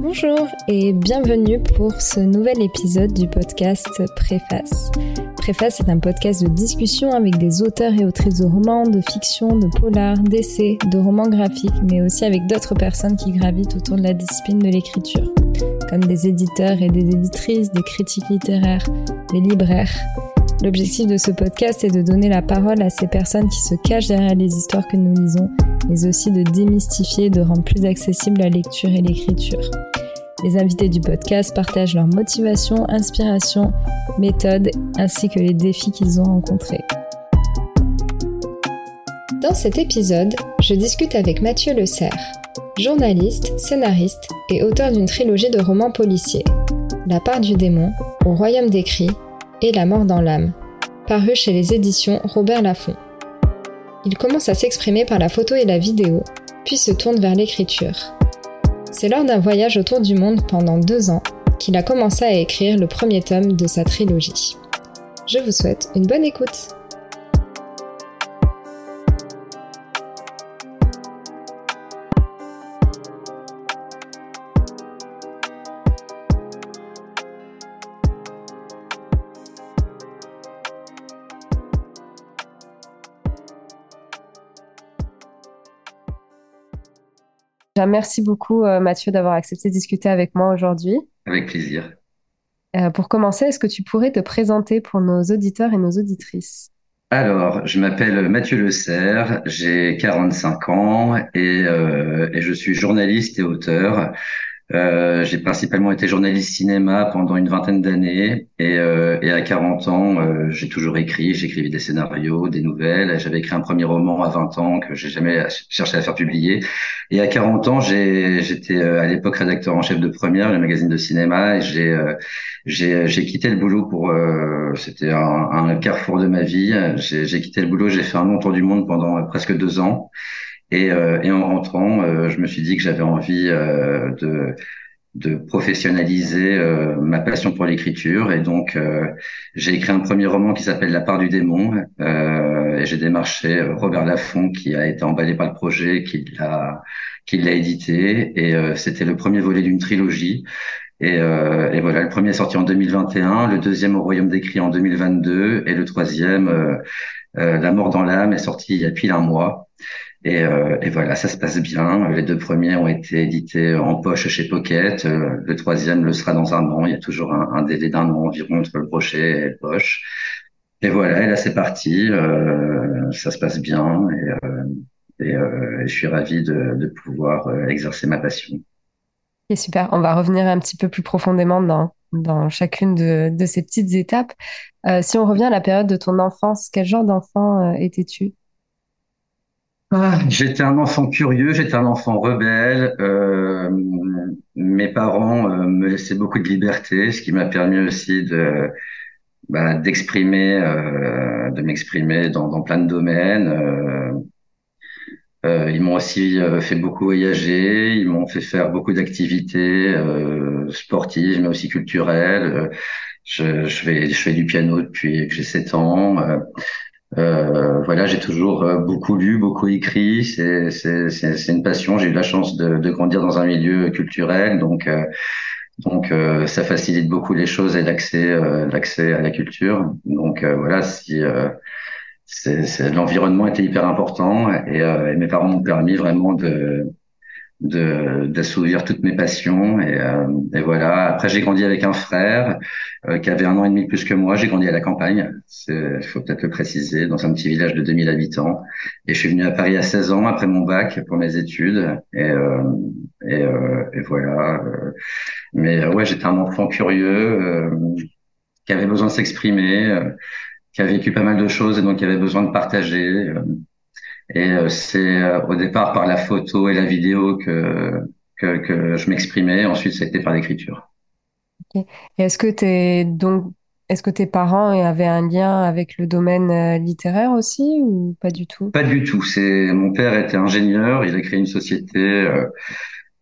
Bonjour et bienvenue pour ce nouvel épisode du podcast Préface. Préface est un podcast de discussion avec des auteurs et autrices de romans, de fiction, de polar, d'essais, de romans graphiques, mais aussi avec d'autres personnes qui gravitent autour de la discipline de l'écriture, comme des éditeurs et des éditrices, des critiques littéraires, des libraires. L'objectif de ce podcast est de donner la parole à ces personnes qui se cachent derrière les histoires que nous lisons mais aussi de démystifier et de rendre plus accessible la lecture et l'écriture. Les invités du podcast partagent leurs motivations, inspirations, méthodes ainsi que les défis qu'ils ont rencontrés. Dans cet épisode, je discute avec Mathieu Le Serre, journaliste, scénariste et auteur d'une trilogie de romans policiers, La part du démon, Au royaume des cris et La mort dans l'âme, paru chez les éditions Robert Laffont. Il commence à s'exprimer par la photo et la vidéo, puis se tourne vers l'écriture. C'est lors d'un voyage autour du monde pendant deux ans qu'il a commencé à écrire le premier tome de sa trilogie. Je vous souhaite une bonne écoute. Merci beaucoup euh, Mathieu d'avoir accepté de discuter avec moi aujourd'hui. Avec plaisir. Euh, pour commencer, est-ce que tu pourrais te présenter pour nos auditeurs et nos auditrices? Alors, je m'appelle Mathieu Le Serre, j'ai 45 ans et, euh, et, je suis journaliste et auteur. Euh, j'ai principalement été journaliste cinéma pendant une vingtaine d'années et, euh, et, à 40 ans, euh, j'ai toujours écrit. J'écrivais des scénarios, des nouvelles. J'avais écrit un premier roman à 20 ans que j'ai jamais cherché à faire publier. Et à 40 ans, j'étais euh, à l'époque rédacteur en chef de Première, le magazine de cinéma, et j'ai euh, j'ai quitté le boulot pour. C'était un, un, carrefour de ma vie. J'ai quitté le boulot. J'ai fait un long tour du monde pendant presque deux ans. Et, euh, et en rentrant, euh, je me suis dit que j'avais envie euh, de, de professionnaliser ma passion pour l'écriture. Et donc, j'ai écrit un premier roman qui s'appelle La part du démon. et j'ai démarché Robert Laffont, qui a été emballé par le projet, qui l'a qui l'a édité. Et c'était le premier volet d'une trilogie. Et, et, voilà, le premier est sorti en 2021, le deuxième au Royaume des Cris en 2022, et le troisième, La mort dans l'âme, est sorti il y a pile un mois. Et, euh, et, voilà, ça se passe bien. Les deux premiers ont été édités en poche chez Pocket. Euh, le troisième le sera dans un an. Il y a toujours un, délai d'un an environ entre le brochet et le poche. Et voilà, et là c'est parti. Euh, ça se passe bien et, et, et je suis ravi de, de pouvoir exercer ma passion. Et super. On va revenir un petit peu plus profondément dans, dans chacune de, de ces petites étapes. si on revient à la période de ton enfance, quel genre d'enfant étais-tu? Ah, j'étais un enfant curieux, j'étais un enfant rebelle. Euh, mes parents euh, me laissaient beaucoup de liberté, ce qui m'a permis aussi de bah, d'exprimer, euh, de m'exprimer dans, dans, plein de domaines. Euh, euh, ils m'ont aussi fait beaucoup voyager, ils m'ont fait faire beaucoup d'activités sportives, mais aussi culturelles. Je, je, fais, je fais du piano depuis que j'ai 7 ans. Euh, voilà, j'ai toujours euh, beaucoup lu, beaucoup écrit. C'est c'est une passion. J'ai eu la chance de, de, grandir dans un milieu culturel, donc euh, donc euh, ça facilite beaucoup les choses et l'accès l'accès à la culture. Donc voilà, si l'environnement était hyper important et, et mes parents m'ont permis vraiment de d'assouvir toutes mes passions. Et, euh, et voilà. Après j'ai grandi avec un frère euh, qui avait un an et demi plus que moi. J'ai grandi à la campagne. Il faut peut-être le préciser dans un petit village de 2000 habitants. Et je suis venu à Paris à 16 ans après mon bac pour mes études. Et euh, et, et, voilà. Mais ouais j'étais un enfant curieux qui avait besoin de s'exprimer qui a vécu pas mal de choses et donc qui avait besoin de partager et euh, c'est euh, au départ par la photo et la vidéo que, que, que je m'exprimais. Ensuite, c'était par l'écriture. Est-ce que es donc est-ce que tes parents avaient un lien avec le domaine euh, littéraire aussi ou pas du tout? Pas du tout. C'est mon père était ingénieur. Il a créé une société euh,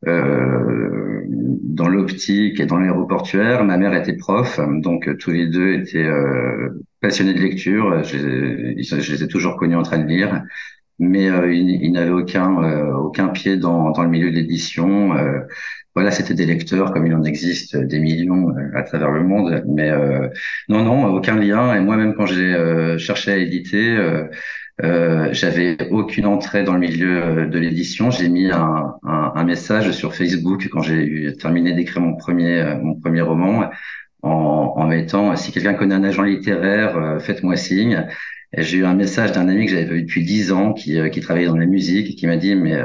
euh, dans l'optique et dans l'aéroportuaire. Ma mère était prof, donc tous les deux étaient euh, passionnés de lecture. Je, je, les ai toujours connus en train de lire mais euh, il, il n'avait aucun euh, aucun pied dans, dans le milieu de l'édition. Euh, voilà, c'était des lecteurs comme il en existe des millions à travers le monde. Mais non, non, aucun lien. Et moi-même, quand j'ai cherché à éditer, euh, j'avais aucune entrée dans le milieu de l'édition. J'ai mis un, un, un, message sur Facebook quand j'ai terminé d'écrire mon premier mon premier roman en, en mettant si quelqu'un connaît un agent littéraire, faites-moi signe. Et j'ai eu un message d'un ami que j'avais vu depuis dix ans qui, qui travaillait dans la musique et qui m'a dit mais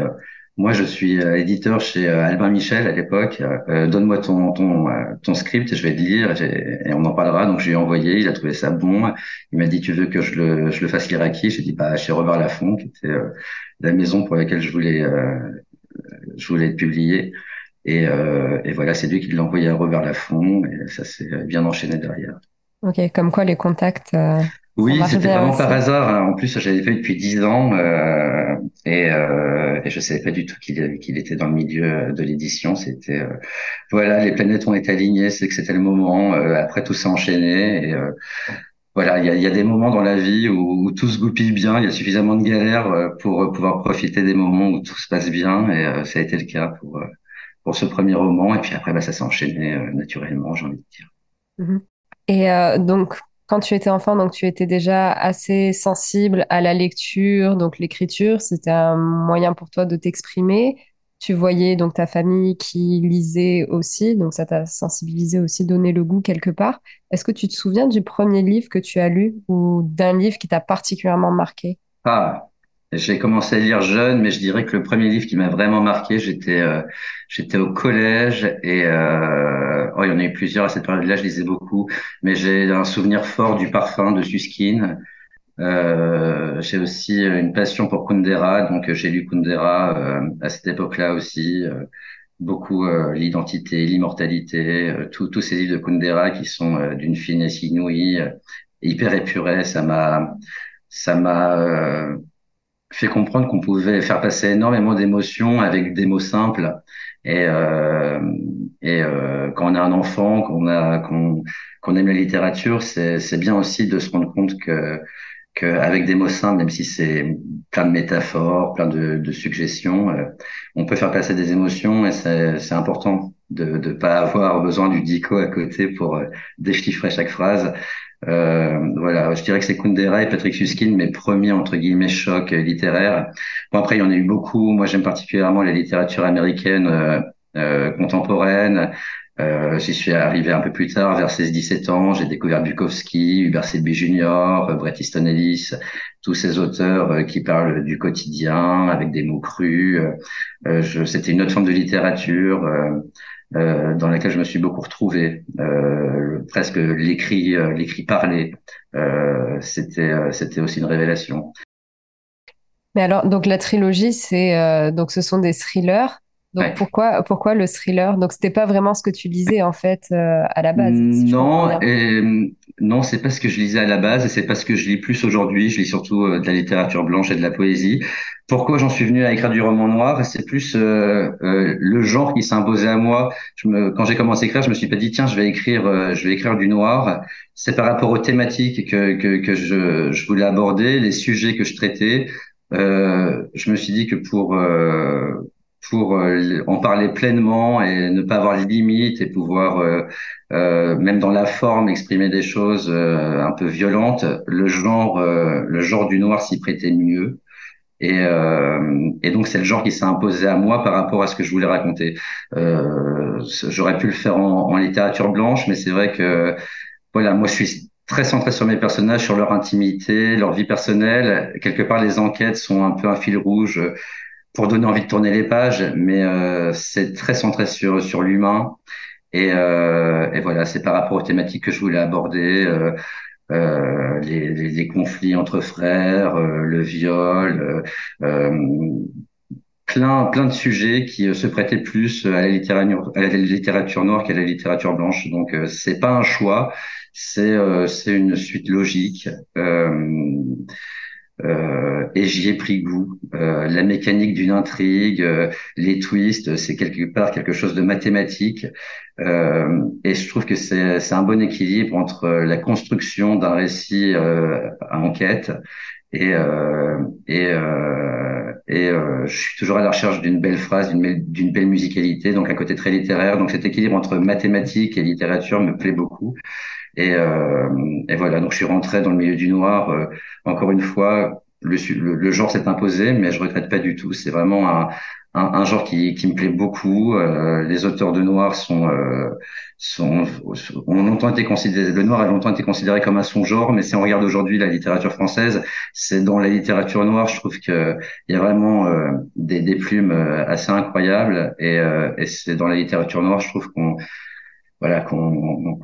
moi, je suis euh, éditeur chez euh, Albin Michel à l'époque. Euh, donne-moi ton, ton, ton script, je vais le lire et on en parlera. Donc, je lui ai envoyé, il a trouvé ça bon. Il m'a dit, tu veux que je le, je le fasse lire à qui? J'ai dit, bah, chez Robert Laffont, qui était la maison pour laquelle je voulais, je voulais être publié. Et, et voilà, c'est lui qui l'a envoyé à Robert Laffont et ça s'est bien enchaîné derrière. Ok, comme quoi les contacts. Oui, c'était vraiment par hasard. Hein. En plus, j'avais fait depuis dix ans euh, et, euh, et je savais pas du tout qu'il qu'il était dans le milieu de l'édition. C'était euh, voilà, les planètes ont été alignées, c'est que c'était le moment. Euh, après, tout s'est enchaîné et euh, voilà, il y a, y a, des moments dans la vie où, où, tout se goupille bien. Il y a suffisamment de galères pour pouvoir profiter des moments où tout se passe bien et ça a été le cas pour pour ce premier roman. Et puis après, bah, ça s'est enchaîné naturellement, j'ai envie de dire. Mm-hmm. Et donc, quand tu étais enfant, donc tu étais déjà assez sensible à la lecture, donc l'écriture, c'était un moyen pour toi de t'exprimer. Tu voyais donc ta famille qui lisait aussi, donc ça t'a sensibilisé aussi, donné le goût quelque part. Est-ce que tu te souviens du premier livre que tu as lu ou d'un livre qui t'a particulièrement marqué? Ah, j'ai commencé à lire jeune, mais je dirais que le premier livre qui m'a vraiment marqué, j'étais euh, j'étais au collège et euh, oh, il y en a eu plusieurs à cette période-là, je lisais beaucoup, mais j'ai un souvenir fort du parfum de Suskin. Euh, j'ai aussi une passion pour Kundera, donc j'ai lu Kundera euh, à cette époque-là aussi. Euh, beaucoup l'identité, l'immortalité, tous ces livres de Kundera qui sont d'une finesse inouïe, hyper épurés. Ça m'a ça m'a fait comprendre qu'on pouvait faire passer énormément d'émotions avec des mots simples. Et, euh, et euh, quand on a un enfant, qu'on a qu'on qu'on aime la littérature, c'est c'est bien aussi de se rendre compte que qu'avec des mots simples, même si c'est plein de métaphores, plein de, de suggestions, euh, on peut faire passer des émotions et c'est c'est important de ne pas avoir besoin du dico à côté pour euh, déchiffrer chaque phrase. Euh, voilà, je dirais que c'est Kundera et Patrick Susskind mes premiers entre guillemets chocs littéraires. Bon après il y en a eu beaucoup. Moi j'aime particulièrement la littérature américaine euh, euh contemporaine. Euh, J'y suis arrivé un peu plus tard, vers 16-17 ans. J'ai découvert Bukowski, Hubert Selby Jr., Bret Easton Ellis, tous ces auteurs euh, qui parlent du quotidien avec des mots crus. Euh, C'était une autre forme de littérature. Euh, dans laquelle je me suis beaucoup retrouvé. Euh, presque l'écrit, euh, l'écrit parlé, euh, c'était, c'était aussi une révélation. Mais alors, donc la trilogie, c'est donc ce sont des thrillers. Donc pourquoi pourquoi le thriller? Donc c'était pas vraiment ce que tu lisais en fait euh, à la base. non, et, non, c'est pas ce que je lisais à la base et c'est pas ce que je lis plus aujourd'hui. Je lis surtout euh, de la littérature blanche et de la poésie. Pourquoi j'en suis venu à écrire du roman noir? C'est plus euh, le genre qui s'est imposé à moi. Je me, quand j'ai commencé à écrire, je me suis pas dit tiens, je vais écrire, je vais écrire du noir. C'est par rapport aux thématiques que que, que je, je voulais aborder, les sujets que je traitais. je me suis dit que pour pour euh, en parler pleinement et ne pas avoir de limites et pouvoir euh, euh, même dans la forme exprimer des choses un peu violentes. Le genre le genre du noir s'y prêtait mieux. Et, et donc c'est le genre qui s'est imposé à moi par rapport à ce que je voulais raconter. J'aurais pu le faire en, en littérature blanche mais c'est vrai que voilà moi je suis très centré sur mes personnages, sur leur intimité, leur vie personnelle. Quelque part, les enquêtes sont un peu un fil rouge pour donner envie de tourner les pages, mais euh, c'est très centré sur sur l'humain. Et, euh, et voilà, c'est par rapport aux thématiques que je voulais aborder, euh, euh les, les, les, conflits entre frères, euh, le viol, plein plein de sujets qui se prêtaient plus à la littérature, à la littérature noire qu'à la littérature blanche. Donc c'est pas un choix, c'est c'est une suite logique. Euh, et j'y ai pris goût. Euh, la mécanique d'une intrigue, euh, les twists, c'est quelque part quelque chose de mathématique. Euh, et je trouve que c'est un bon équilibre entre la construction d'un récit à enquête et et, et je suis toujours à la recherche d'une belle phrase, d'une belle musicalité, donc un côté très littéraire. Donc cet équilibre entre mathématiques et littérature me plaît beaucoup. Et, et voilà, donc je suis rentré dans le milieu du noir. encore une fois, le, le, genre s'est imposé, mais je regrette pas du tout. C'est vraiment un, un, un, genre qui, qui me plaît beaucoup. Euh, les auteurs de noir sont, euh, sont, ont longtemps été considérés, le noir a longtemps été considéré comme un son-genre, mais si on regarde aujourd'hui la littérature française, c'est dans la littérature noire, je trouve qu'il y a vraiment euh, des, des plumes euh, assez incroyables, et, et c'est dans la littérature noire, je trouve qu'on voilà qu'on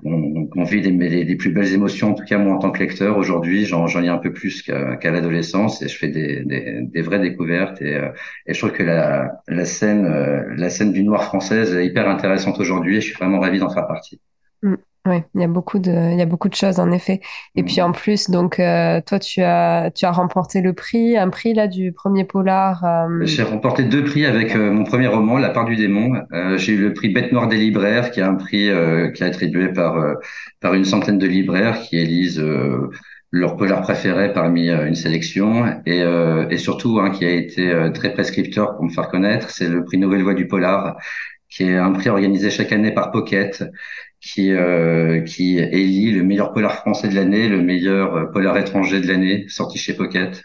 qu'on vit des, des, plus belles émotions en tout cas moi en tant que lecteur aujourd'hui j'en j'en ai un peu plus qu'à l'adolescence et je fais des, des, des vraies découvertes et, euh, et je trouve que la la scène euh, la scène du noir française est hyper intéressante aujourd'hui et je suis vraiment ravi d'en faire partie. Mm. Oui, il y a beaucoup de, il y a beaucoup de choses en effet. Et puis en plus, donc euh, toi, tu as, tu as remporté le prix, un prix là du premier polar. Euh, J'ai remporté deux prix avec euh, mon premier roman, La part du démon. J'ai eu le prix Bête noire des libraires, qui est un prix qui est attribué par par une centaine de libraires qui élisent leur polar préféré parmi une sélection et, et surtout hein, qui a été très prescripteur pour me faire connaître, c'est le prix Nouvelle Voix du Polar qui est un prix organisé chaque année par Pocket qui, euh, qui élit le meilleur polar français de l'année, le meilleur euh, polar étranger de l'année, sorti chez Pocket.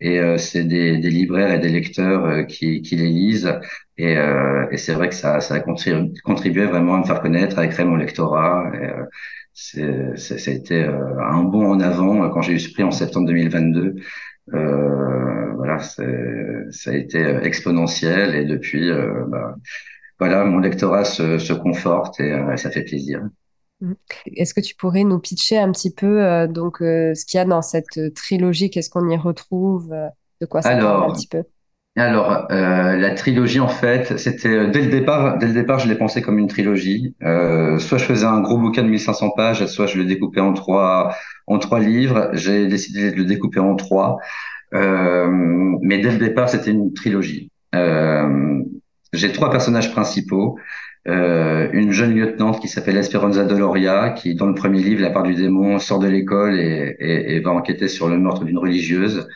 Et euh, c'est des, des, libraires et des lecteurs euh, qui, qui les lisent. Et, euh, et c'est vrai que ça, ça a contribué vraiment à me faire connaître, à créer mon lectorat. Et, c'est, ça a été un bond en avant quand j'ai eu ce prix en septembre 2022. voilà, ça a été exponentiel et depuis, bah, voilà, mon lectorat se, se conforte et euh, ça fait plaisir. Mm. Est-ce que tu pourrais nous pitcher un petit peu euh, donc euh, ce qu'il y a dans cette trilogie? Qu'est-ce qu'on y retrouve? De quoi ça parle un petit peu? alors, la trilogie, en fait, c'était dès le départ. Dès le départ, je l'ai pensé comme une trilogie. soit je faisais un gros bouquin de 1500 pages, soit je le découpais en trois en trois livres. J'ai décidé de le découper en trois. mais dès le départ, c'était une trilogie. J'ai trois personnages principaux. Euh, une jeune lieutenante qui s'appelle Esperanza Doloria, qui dans le premier livre, La part du démon, sort de l'école et, et, et, va enquêter sur le meurtre d'une religieuse.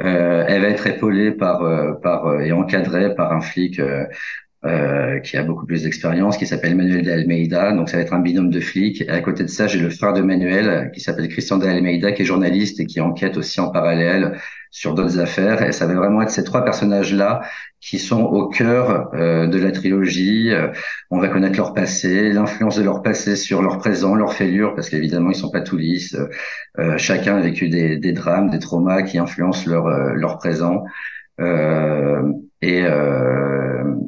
Euh, elle va être épaulée par, euh, par euh, et encadrée par un flic euh, qui a beaucoup plus d'expérience, qui s'appelle Manuel de Almeida. Donc ça va être un binôme de flics. Et à côté de ça, j'ai le frère de Manuel, qui s'appelle Christian de Almeida, qui est journaliste et qui enquête aussi en parallèle sur d'autres affaires. Et ça va vraiment être ces trois personnages-là qui sont au cœur euh, de la trilogie. Euh, on va connaître leur passé, l'influence de leur passé sur leur présent, leur fêlure, parce qu'évidemment, ils sont pas tous lisses. Euh, chacun a vécu des, des, drames, des traumas qui influencent leur, leur présent. Et,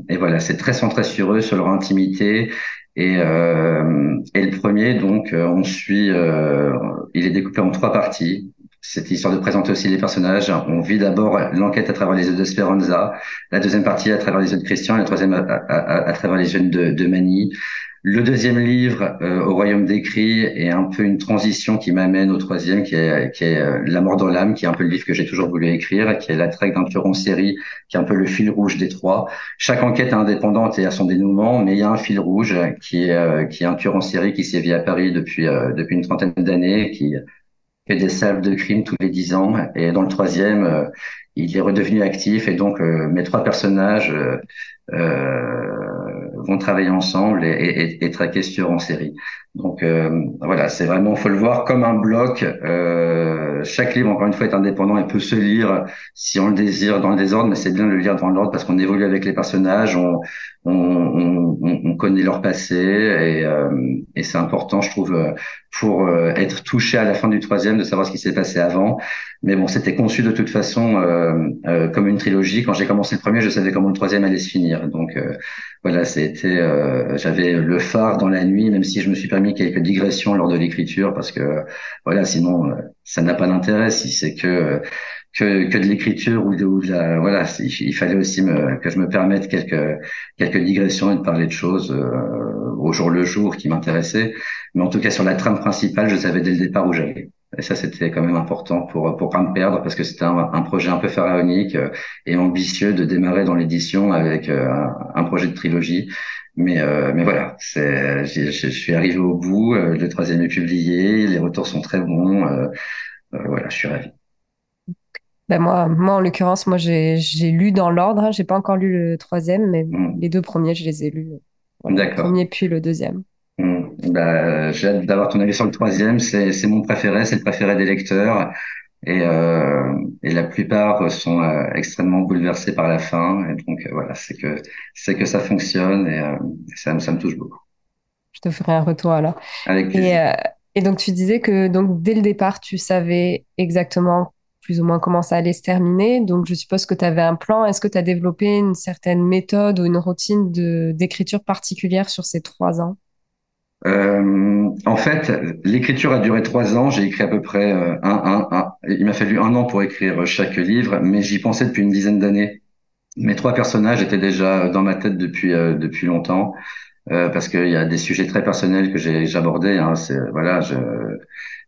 et, voilà, c'est très centré sur eux, sur leur intimité. Et, et le premier, donc, on suit, il est découpé en trois parties cette histoire de présenter aussi les personnages. On vit d'abord l'enquête à travers les yeux de Speranza, la deuxième partie à travers les yeux de Christian, la troisième à travers les yeux de, de Mani. Le deuxième livre, euh, Au Royaume des cris, est un peu une transition qui m'amène au troisième, qui est, qui est euh, La mort dans l'âme, qui est un peu le livre que j'ai toujours voulu écrire, qui est la traque d'un tueur en série, qui est un peu le fil rouge des trois. Chaque enquête est indépendante et a son dénouement, mais il y a un fil rouge qui est, euh, qui est un tueur en série qui sévit à Paris depuis, depuis une trentaine d'années, qui fait des salves de crime tous les dix ans. Et dans le troisième, euh, il est redevenu actif. Et donc, euh, mes trois personnages euh, vont travailler ensemble et, et, et traquer ce en série. Donc voilà, c'est vraiment, faut le voir comme un bloc. chaque livre, encore une fois, est indépendant et peut se lire si on le désire dans le désordre, mais c'est bien de le lire dans l'ordre parce qu'on évolue avec les personnages, on, on, on, on connaît leur passé et, et c'est important, je trouve, pour euh, être touché à la fin du troisième, de savoir ce qui s'est passé avant. Mais bon, c'était conçu de toute façon euh, euh, comme une trilogie. Quand j'ai commencé le premier, je savais comment le troisième allait se finir. Donc voilà, c'était, j'avais le phare dans la nuit, même si je me suis permis quelques digressions lors de l'écriture, parce que voilà, sinon ça n'a pas d'intérêt si c'est que que, que de l'écriture ou de la voilà il, fallait aussi me, que je me permette quelques quelques digressions et de parler de choses euh, au jour le jour qui m'intéressaient mais en tout cas sur la trame principale je savais dès le départ où j'allais et ça c'était quand même important pour pour pas me perdre parce que c'était un, un, projet un peu pharaonique euh, et ambitieux de démarrer dans l'édition avec euh, un, un, projet de trilogie mais euh, mais voilà c'est je suis arrivé au bout le troisième est publié les retours sont très bons voilà je suis ravi Ben moi, moi, en l'occurrence, moi, j'ai lu dans l'ordre. Hein. J'ai pas encore lu le troisième, mais hmm. les deux premiers, je les ai lus. Le premier puis le deuxième. Bah, j'ai hâte d'avoir ton avis sur le troisième. C'est mon préféré, c'est le préféré des lecteurs. Et, euh, et la plupart sont euh, extrêmement bouleversés par la fin. Et donc euh, voilà, c'est que c'est que ça fonctionne et ça, ça me touche beaucoup. Je te ferai un retour alors. Avec plaisir. Et, et donc tu disais que donc dès le départ, tu savais exactement plus ou moins comment ça allait se terminer. Donc, je suppose que tu avais un plan. Est-ce que tu as développé une certaine méthode ou une routine d'écriture particulière sur ces trois ans? Euh, en fait, l'écriture a duré trois ans. J'ai écrit à peu près euh, un, un, un. Il m'a fallu un an pour écrire chaque livre, mais j'y pensais depuis une dizaine d'années. Mes trois personnages étaient déjà dans ma tête depuis euh, depuis longtemps, euh, parce qu'il y a des sujets très personnels que j'ai abordés. Hein. C'est voilà,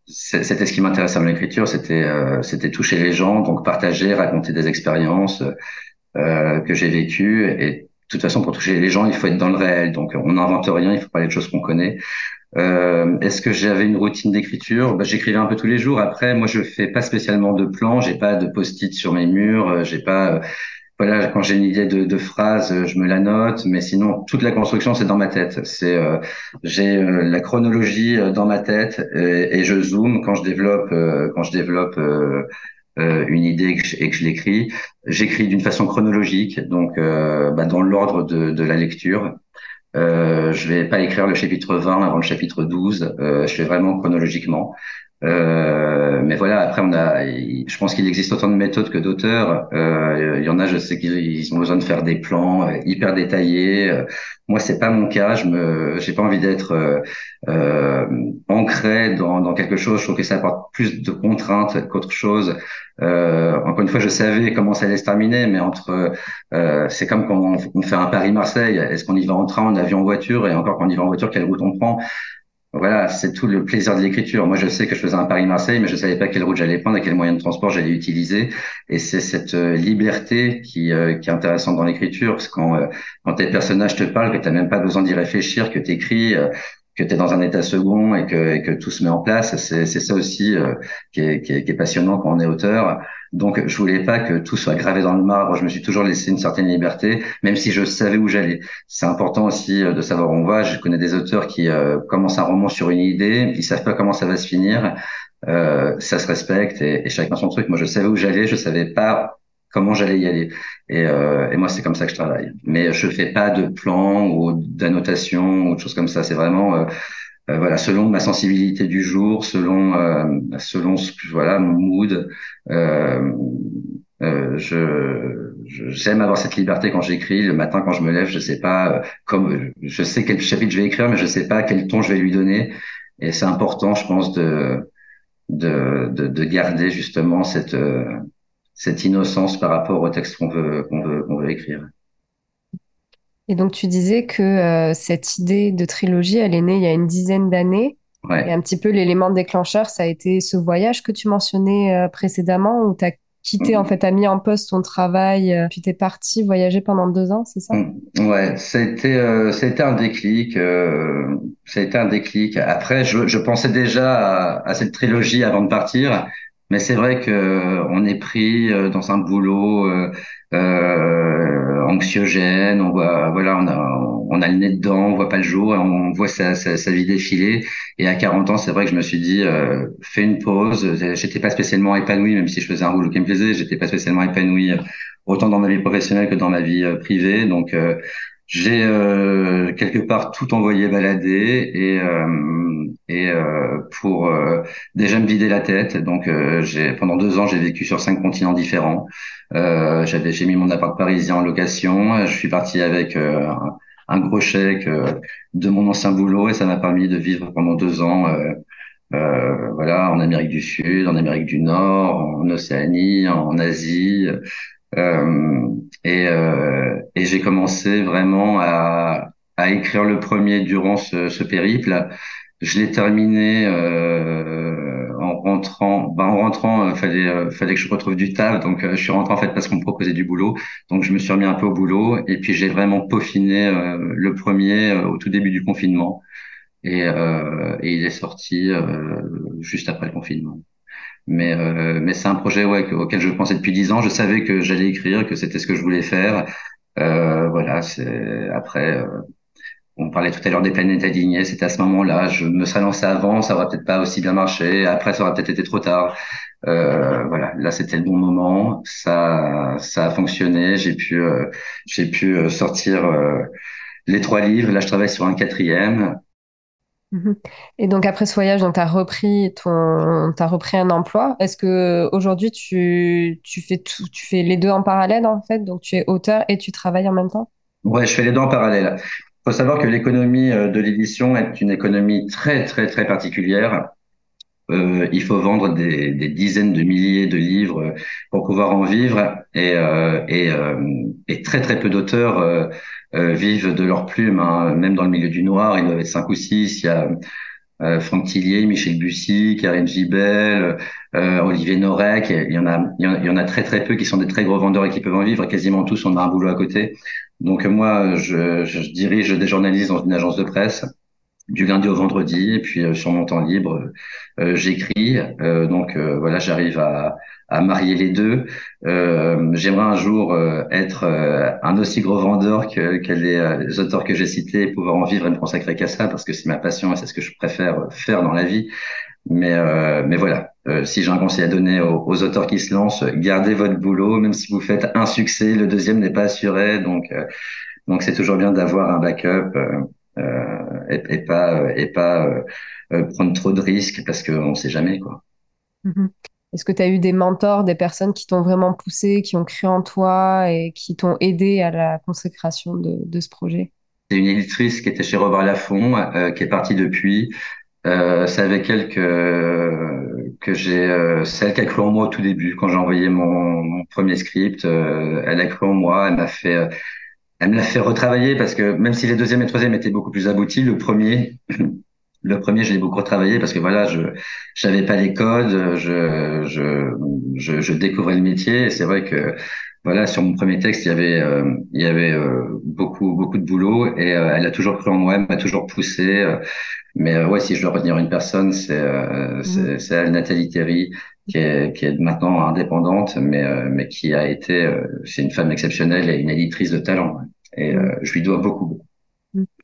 c'était ce qui m'intéressait à l'écriture, c'était c'était toucher les gens, donc partager, raconter des expériences que j'ai vécues et toute façon, pour toucher les gens, il faut être dans le réel. Donc, on n'invente rien, il faut parler de choses qu'on connaît. Euh, Est-ce que j'avais une routine d'écriture? Bah, J'écrivais un peu tous les jours. Après, moi, je fais pas spécialement de plans. J'ai pas de post-it sur mes murs. Euh, j'ai pas. Euh, voilà, quand j'ai une idée de, de, phrase, je me la note. Mais sinon, toute la construction, c'est dans ma tête. C'est euh, j'ai euh, la chronologie dans ma tête et, et, je zoome quand je développe quand je développe euh, une idée et que je, l'écris. J'écris d'une façon chronologique, donc euh, bah, dans l'ordre de, de, la lecture. Euh, je vais pas écrire le chapitre 20 avant le chapitre 12. Euh, je fais vraiment chronologiquement. Euh, mais voilà, après on a, je pense qu'il existe autant de méthodes que d'auteurs. Euh, il y en a, je sais qu'ils ont besoin de faire des plans euh, hyper détaillés. Euh, moi, c'est pas mon cas. Je me, j'ai pas envie d'être euh, ancré dans, dans quelque chose. Je trouve que ça apporte plus de contraintes qu'autre chose. encore une fois, je savais comment ça allait se terminer, mais entre, c'est comme quand on, on fait un Paris-Marseille. Est-ce qu'on y va en train, en avion, en voiture, et encore quand on y va en voiture, quelle route on prend? Voilà, c'est tout le plaisir de l'écriture. Moi, je sais que je faisais un Paris-Marseille, mais je savais pas quelle route j'allais prendre, et quel moyen de transport j'allais utiliser. Et c'est cette euh, liberté qui, euh, qui est intéressante dans l'écriture, parce que quand, euh, quand tes personnages te parlent, que tu n'as même pas besoin d'y réfléchir, que tu écris, que tu es dans un état second et que, et que tout se met en place, c'est ça aussi qui est, qui, est, qui, est, passionnant quand on est auteur. Donc, je voulais pas que tout soit gravé dans le marbre. Je me suis toujours laissé une certaine liberté, même si je savais où j'allais. C'est important aussi euh, de savoir où on va. Je connais des auteurs qui euh, commencent un roman sur une idée, ils savent pas comment ça va se finir. Euh, ça se respecte et, et, chacun son truc. Moi, je savais où j'allais, je savais pas comment j'allais y aller. Et, euh, et moi, c'est comme ça que je travaille. Mais je fais pas de plan ou d'annotation ou de choses comme ça. C'est vraiment euh, euh, voilà, selon ma sensibilité du jour, selon euh, selon voilà mon mood. Euh, je j'aime avoir cette liberté quand j'écris. Le matin, quand je me lève, je sais pas comme je sais quel chapitre je vais écrire, mais je sais pas quel ton je vais lui donner. Et c'est important, je pense, de de, de, de garder justement cette cette innocence par rapport au texte qu'on veut qu'on veut qu'on veut écrire. Et donc, tu disais que euh, cette idée de trilogie, elle est née il y a une dizaine d'années. Et un petit peu l'élément déclencheur, ça a été ce voyage que tu mentionnais euh, précédemment, où tu as quitté, en mm. fait, tu as mis en poste ton travail, euh, puis tu es parti voyager pendant deux ans, c'est ça? Mm. Ouais, a été, un déclic. été un déclic. Après, je, je pensais déjà à, à, cette trilogie avant de partir. Mais c'est vrai que on est pris dans un boulot euh, anxiogène, on voit, voilà, on a, on a le nez dedans, on voit pas le jour, on voit sa, sa, vie défiler. Et à 40 ans, c'est vrai que je me suis dit, euh, fais une pause. J'étais pas spécialement épanoui, même si je faisais un boulot qui me plaisait, j'étais pas spécialement épanoui euh, autant dans ma vie professionnelle que dans ma vie euh, privée. Donc euh, j'ai euh, quelque part tout envoyé balader et euh, et euh, pour déjà me vider la tête. Donc j'ai pendant deux ans j'ai vécu sur cinq continents différents. j'avais j'ai mis mon appart parisien en location. Je suis parti avec un, un, gros chèque de mon ancien boulot et ça m'a permis de vivre pendant deux ans. Euh, voilà, en Amérique du Sud, en Amérique du Nord, en Océanie, en Asie, euh, et, euh, et j'ai commencé vraiment à, à, écrire le premier durant ce, ce périple. Je l'ai terminé euh, en rentrant. Ben en rentrant, euh, fallait euh, fallait que je retrouve du taf, donc je suis rentré en fait parce qu'on me proposait du boulot. Donc je me suis remis un peu au boulot et puis j'ai vraiment peaufiné le premier au tout début du confinement et, et il est sorti juste après le confinement. Mais, euh, mais c'est un projet ouais, auquel je pensais depuis dix ans. Je savais que j'allais écrire, que c'était ce que je voulais faire. Euh, voilà, c'est après. Euh, on parlait tout à l'heure des planètes alignées. C'était à ce moment-là. Je me serais lancé avant, ça aurait peut-être pas aussi bien marché. Après, ça aurait peut-être été trop tard. Euh, voilà, là c'était le bon moment. Ça, ça a fonctionné. J'ai pu, euh, j'ai pu sortir les trois livres. Là, je travaille sur un quatrième. Mhm. Et donc après ce voyage, tu as repris ton, as repris un emploi. Est-ce que aujourd'hui tu, tu fais tout, tu fais les deux en parallèle en fait, donc tu es auteur et tu travailles en même temps? Ouais, je fais les deux en parallèle. Il faut savoir que l'économie euh, de l'édition est une économie très très très particulière. Euh, il faut vendre des, des, dizaines de milliers de livres pour pouvoir en vivre et, euh, euh, et très très peu d'auteurs euh, euh, vivent de leur plume. Hein. Même dans le milieu du noir, il doit y être cinq ou six. Il y a Franck Tillier, Michel Bussy, Karim Gibel, Olivier Norek. Il y en a, il y en a très très peu qui sont des très gros vendeurs et qui peuvent en vivre. Quasiment tous, on a un boulot à côté. Donc moi, je, je dirige des journalistes dans une agence de presse du lundi au vendredi et puis euh, sur mon temps libre euh, j'écris euh, donc voilà j'arrive à, à marier les deux. J'aimerais un jour être un aussi gros vendeur que, que les, auteurs que j'ai cités pouvoir en vivre et me consacrer qu'à ça parce que c'est ma passion et c'est ce que je préfère faire dans la vie. Mais mais voilà si j'ai un conseil à donner aux, aux, auteurs qui se lancent gardez votre boulot même si vous faites un succès le deuxième n'est pas assuré donc donc c'est toujours bien d'avoir un backup euh, et, pas et pas euh, euh, prendre trop de risques parce qu'on ne sait jamais quoi. Mm-hmm. Est-ce que tu as eu des mentors, des personnes qui t'ont vraiment poussé, qui ont cru en toi et qui t'ont aidé à la consécration de, de ce projet? C'est une éditrice qui était chez Robert Laffont, qui est partie depuis. Euh, c'est avec elle que, que j'ai, celle qui a cru en moi au tout début, quand j'ai envoyé mon, mon premier script. elle a cru en moi, elle m'a fait elle me l'a fait retravailler parce que même si les deuxième et troisième étaient beaucoup plus aboutis, le premier, le premier, je l'ai beaucoup retravaillé parce que voilà, je j'avais pas les codes, je je je, je découvrais le métier. Et c'est vrai que voilà, sur mon premier texte, il y avait euh, il y avait euh, beaucoup beaucoup de boulot et euh, elle a toujours cru en moi, elle m'a toujours poussé. mais ouais, si je dois retenir une personne, c'est c'est, mmh. c'est Nathalie Terry qui est, qui est maintenant indépendante, mais, euh, mais qui a été, euh, c'est une femme exceptionnelle et une éditrice de talent. Et euh, je lui dois beaucoup.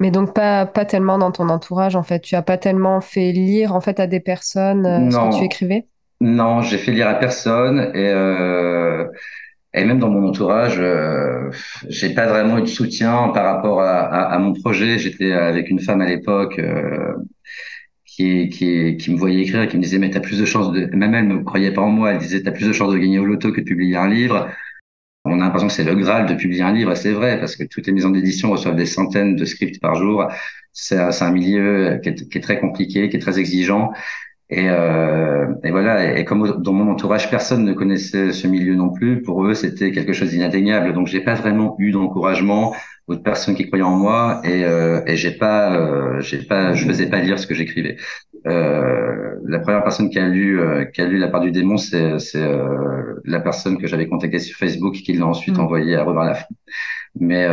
Mais donc pas, pas tellement dans ton entourage, en fait. Tu as pas tellement fait lire, en fait, à des personnes ce que tu écrivais? Non, j'ai fait lire à personne. Et, et même dans mon entourage, euh, j'ai pas vraiment eu de soutien par rapport à, à, à mon projet. J'étais avec une femme à l'époque qui, qui, qui me voyait écrire et qui me disait mais t'as plus de chances de même elle me croyait pas en moi elle disait t'as plus de chances de gagner au loto que de publier un livre. On a l'impression que c'est le graal de publier un livre c'est vrai parce que toutes les maisons d'édition reçoivent des centaines de scripts par jour. C'est un milieu qui est, très compliqué qui est très exigeant et, euh, et voilà et, comme dans mon entourage personne ne connaissait ce milieu non plus pour eux c'était quelque chose d'inatteignable donc j'ai pas vraiment eu d'encouragement d'autres personnes qui croyaient en moi et, euh, et j'ai pas, euh, j'ai pas, je faisais pas lire ce que j'écrivais. Euh, la première personne qui a lu, euh, qui a lu La part du démon, c'est, c'est euh, la personne que j'avais contactée sur Facebook qui l'a ensuite mmh. envoyé à Robert Laffont. Mais,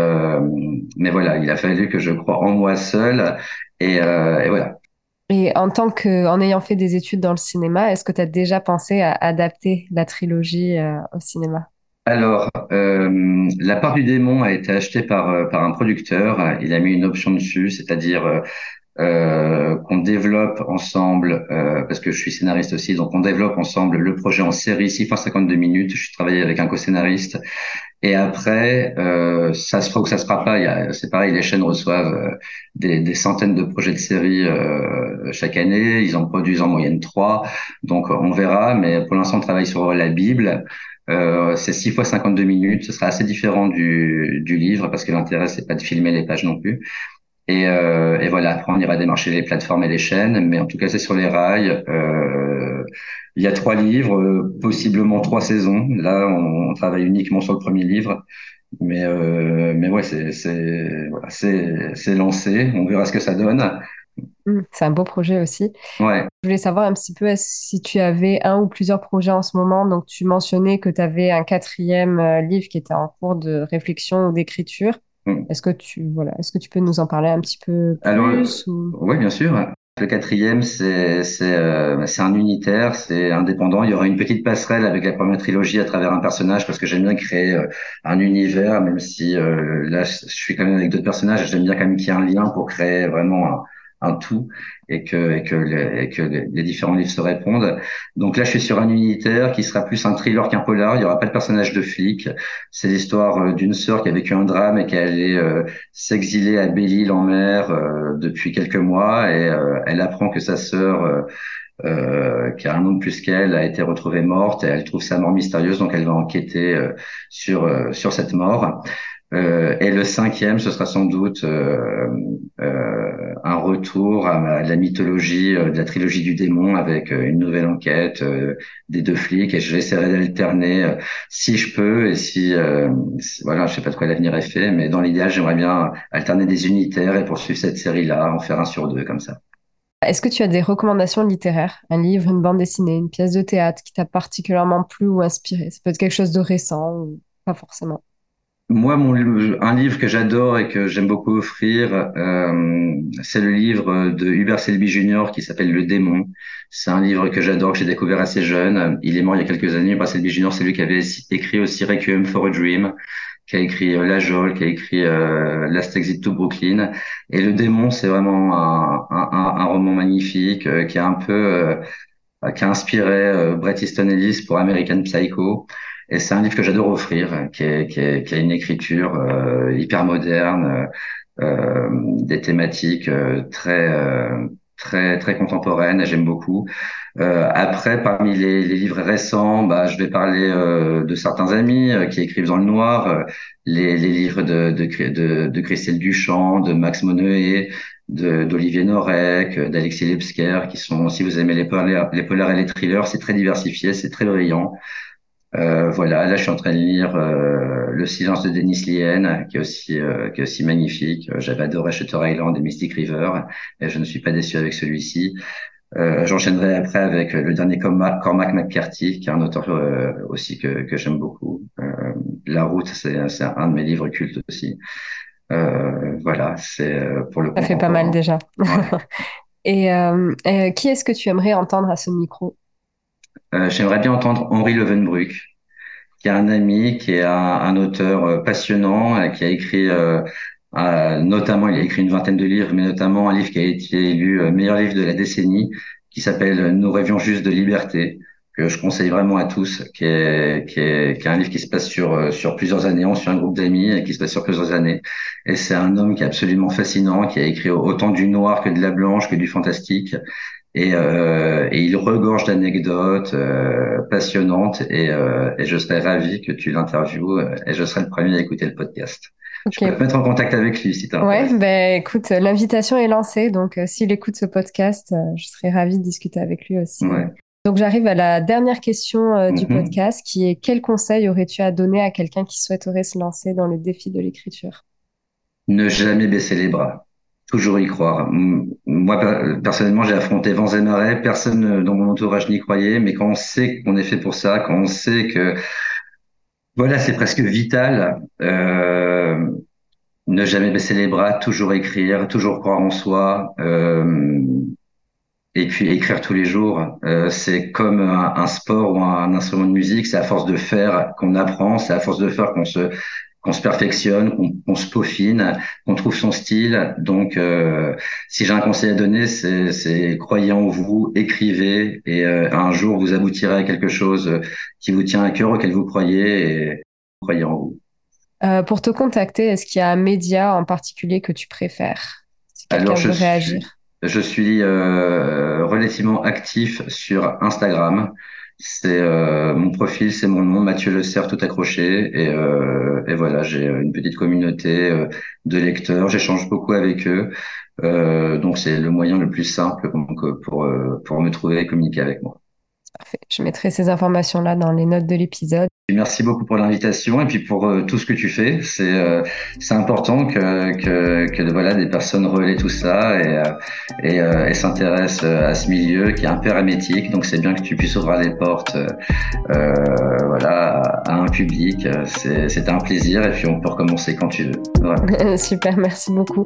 mais voilà, il a fallu que je croie en moi seul et, et voilà. Et en tant que, en ayant fait des études dans le cinéma, est-ce que tu as déjà pensé à adapter la trilogie au cinéma? Alors, euh, la part du démon a été achetée par, euh, par un producteur. Il a mis une option dessus, c'est-à-dire euh, euh qu'on développe ensemble, euh, parce que je suis scénariste aussi, donc on développe ensemble le projet en série 6 fois 52 minutes. Je travaillé avec un co-scénariste. Et après, euh, ça se fera ou ça se fera pas. C'est pareil, les chaînes reçoivent des, des, centaines de projets de série chaque année. Ils en produisent en moyenne trois. Donc on verra, mais pour l'instant on travaille sur la Bible. Euh, c'est 6 fois 52 minutes. Ce sera assez différent du, du livre parce que l'intérêt, c'est pas de filmer les pages non plus. Et, euh, et, voilà, après, on ira démarcher les plateformes et les chaînes, mais en tout cas, c'est sur les rails. Euh, il y a trois livres, possiblement trois saisons. Là, on, travaille uniquement sur le premier livre. Mais, euh, mais ouais, c'est voilà, c'est lancé. On verra ce que ça donne. Mmh, c'est un beau projet aussi. Ouais. Je voulais savoir un petit peu si tu avais un ou plusieurs projets en ce moment. Donc, tu mentionnais que tu avais un quatrième euh, livre qui était en cours de réflexion ou d'écriture. Mmh. Est-ce que tu voilà, est-ce que tu peux nous en parler un petit peu plus Oui, bien sûr. Le quatrième, c'est c'est euh, c'est un unitaire, c'est indépendant. Il y aura une petite passerelle avec la première trilogie à travers un personnage parce que j'aime bien créer euh, un univers, même si euh, là je suis quand même avec d'autres personnages. J'aime bien quand même qu'il y ait un lien pour créer vraiment un, tout et que, et que, les, que les, différents livres se répondent. Donc là, je suis sur un unitaire qui sera plus un thriller qu'un polar. Il y aura pas de personnage de flic. C'est l'histoire euh, d'une sœur qui a vécu un drame et qui allée euh, s'exiler à Belle-Île en mer euh, depuis quelques mois et elle apprend que sa sœur euh, qui a un an de plus qu'elle, a été retrouvée morte et elle trouve sa mort mystérieuse, donc elle va enquêter sur sur cette mort. Euh, et le cinquième, ce sera sans doute euh, euh, un retour à, la mythologie de la trilogie du démon avec une nouvelle enquête des deux flics. Et j'essaierai d'alterner si je peux et si, voilà, je sais pas de quoi l'avenir est fait, mais dans l'idéal, j'aimerais bien alterner des unitaires et poursuivre cette série-là, en faire un sur deux comme ça. Est-ce que tu as des recommandations littéraires? Un livre, une bande dessinée, une pièce de théâtre qui t'a particulièrement plu ou inspiré? Ça peut être quelque chose de récent ou pas forcément. Moi, mon, un livre que j'adore et que j'aime beaucoup offrir, euh, c'est le livre de Hubert Selby Jr. qui s'appelle Le Démon. C'est un livre que j'adore, que j'ai découvert assez jeune. Il est mort il y a quelques années. Hubert Selby Jr., c'est lui qui avait écrit aussi Requiem for a Dream, qui a écrit euh, La Jole, qui a écrit euh, Last Exit to Brooklyn. Et Le Démon, c'est vraiment un, un, un, roman magnifique euh, qui a un peu... Euh, qui a inspiré Bret Easton Ellis pour American Psycho. Et c'est un livre que j'adore offrir, qui, est, qui, est, qui a une écriture euh, hyper moderne, euh, des thématiques euh, très euh, très très contemporaines. J'aime beaucoup. Euh, après, parmi les, les, livres récents, bah, je vais parler de certains amis qui écrivent dans le noir, les, les livres de, de, de, de Christelle Duchamp, de Max Moneuet, d'Olivier Norek, d'Alexis Lebsker, qui sont, si vous aimez les polars, les polars et les thrillers, c'est très diversifié, c'est très brillant. Euh, voilà, là je suis en train de lire euh, Le silence de Denis Lien, qui est aussi euh, qui est aussi magnifique. J'avais adoré Shutter Island et Mystic River, et je ne suis pas déçu avec celui-ci. J'enchaînerai après avec le dernier Cormac McCarthy, qui est un auteur aussi que, que j'aime beaucoup. La route, c'est un de mes livres cultes aussi. voilà, c'est pour le. Ça fait pas mal déjà. et qui est-ce que tu aimerais entendre à ce micro? Euh, j'aimerais bien entendre Henri Levenbruck, qui est un ami, qui est un, auteur euh, passionnant, euh, qui a écrit notamment, il a écrit une vingtaine de livres, mais notamment un livre qui a été élu meilleur livre de la décennie, qui s'appelle Nous rêvions juste de liberté, que je conseille vraiment à tous, qui est, qui est, qui est un livre qui se passe sur, sur plusieurs années, on suit un groupe d'amis et qui se passe sur plusieurs années. Et c'est un homme qui est absolument fascinant, qui a écrit autant du noir que de la blanche, que du fantastique, et, euh, et il regorge d'anecdotes euh, passionnantes et, euh, et, je serais ravi que tu l'interviewes et je serai le premier à écouter le podcast. Je peux te mettre en contact avec lui si tu Ouais, ben écoute, l'invitation est lancée, donc s'il écoute ce podcast, je serais ravie de discuter avec lui aussi. Ouais. Donc j'arrive à la dernière question du mm-hmm. podcast, qui est quel conseil aurais-tu à donner à quelqu'un qui souhaiterait se lancer dans le défi de l'écriture? Ne jamais baisser les bras toujours y croire. Moi, personnellement, j'ai affronté vents et marées. Personne dans mon entourage n'y croyait, mais quand on sait qu'on est fait pour ça, quand on sait que, voilà, c'est presque vital, euh, ne jamais baisser les bras, toujours écrire, toujours croire en soi, euh, et puis écrire tous les jours. Euh, c'est comme un, sport ou un instrument de musique, c'est à force de faire qu'on apprend, c'est à force de faire qu'on se qu'on se perfectionne, qu'on se peaufine, qu'on trouve son style. Donc, euh, si j'ai un conseil à donner, c'est croyez en vous, écrivez, et euh, un jour vous aboutirez à quelque chose qui vous tient à cœur, auquel vous croyez, et croyez en vous. Euh, pour te contacter, est-ce qu'il y a un média en particulier que tu préfères? Si Alors, je réagir. Suis, je suis relativement actif sur Instagram. C'est euh, mon profil, c'est mon nom, Mathieu Le Serre, tout accroché. Et, euh, voilà, j'ai une petite communauté euh, de lecteurs. J'échange beaucoup avec eux. Euh, donc c'est le moyen le plus simple pour, pour me trouver et communiquer avec moi. Parfait. Je mettrai ces informations-là dans les notes de l'épisode. Merci beaucoup pour l'invitation et puis pour euh, tout ce que tu fais. C'est euh, c'est important que, que, que voilà des personnes relaient tout ça et euh, et, s'intéressent à ce milieu qui est un peu hermétique. Donc c'est bien que tu puisses ouvrir les portes voilà à un public. C'était un plaisir et puis on peut recommencer quand tu veux. Super, merci beaucoup.